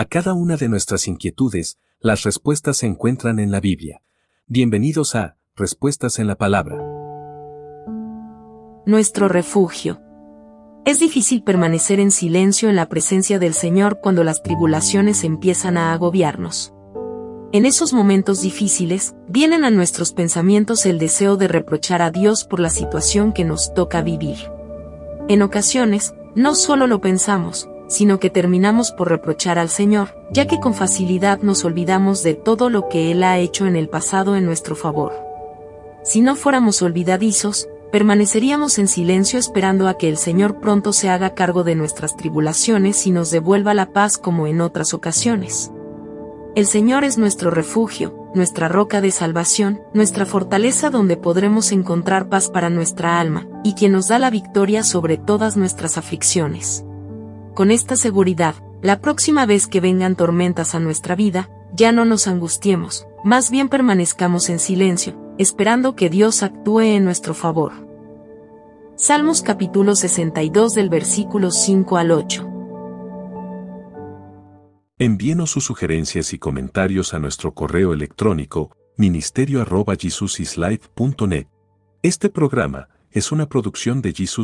A cada una de nuestras inquietudes, las respuestas se encuentran en la Biblia. Bienvenidos a Respuestas en la Palabra. Nuestro refugio. Es difícil permanecer en silencio en la presencia del Señor cuando las tribulaciones empiezan a agobiarnos. En esos momentos difíciles, vienen a nuestros pensamientos el deseo de reprochar a Dios por la situación que nos toca vivir. En ocasiones, no solo lo pensamos, sino que terminamos por reprochar al Señor, ya que con facilidad nos olvidamos de todo lo que Él ha hecho en el pasado en nuestro favor. Si no fuéramos olvidadizos, permaneceríamos en silencio esperando a que el Señor pronto se haga cargo de nuestras tribulaciones y nos devuelva la paz como en otras ocasiones. El Señor es nuestro refugio, nuestra roca de salvación, nuestra fortaleza donde podremos encontrar paz para nuestra alma, y quien nos da la victoria sobre todas nuestras aflicciones. Con esta seguridad, la próxima vez que vengan tormentas a nuestra vida, ya no nos angustiemos, más bien permanezcamos en silencio, esperando que Dios actúe en nuestro favor. Salmos capítulo 62 del versículo 5 al 8. Envíenos sus sugerencias y comentarios a nuestro correo electrónico ministerio arroba Este programa es una producción de Jesus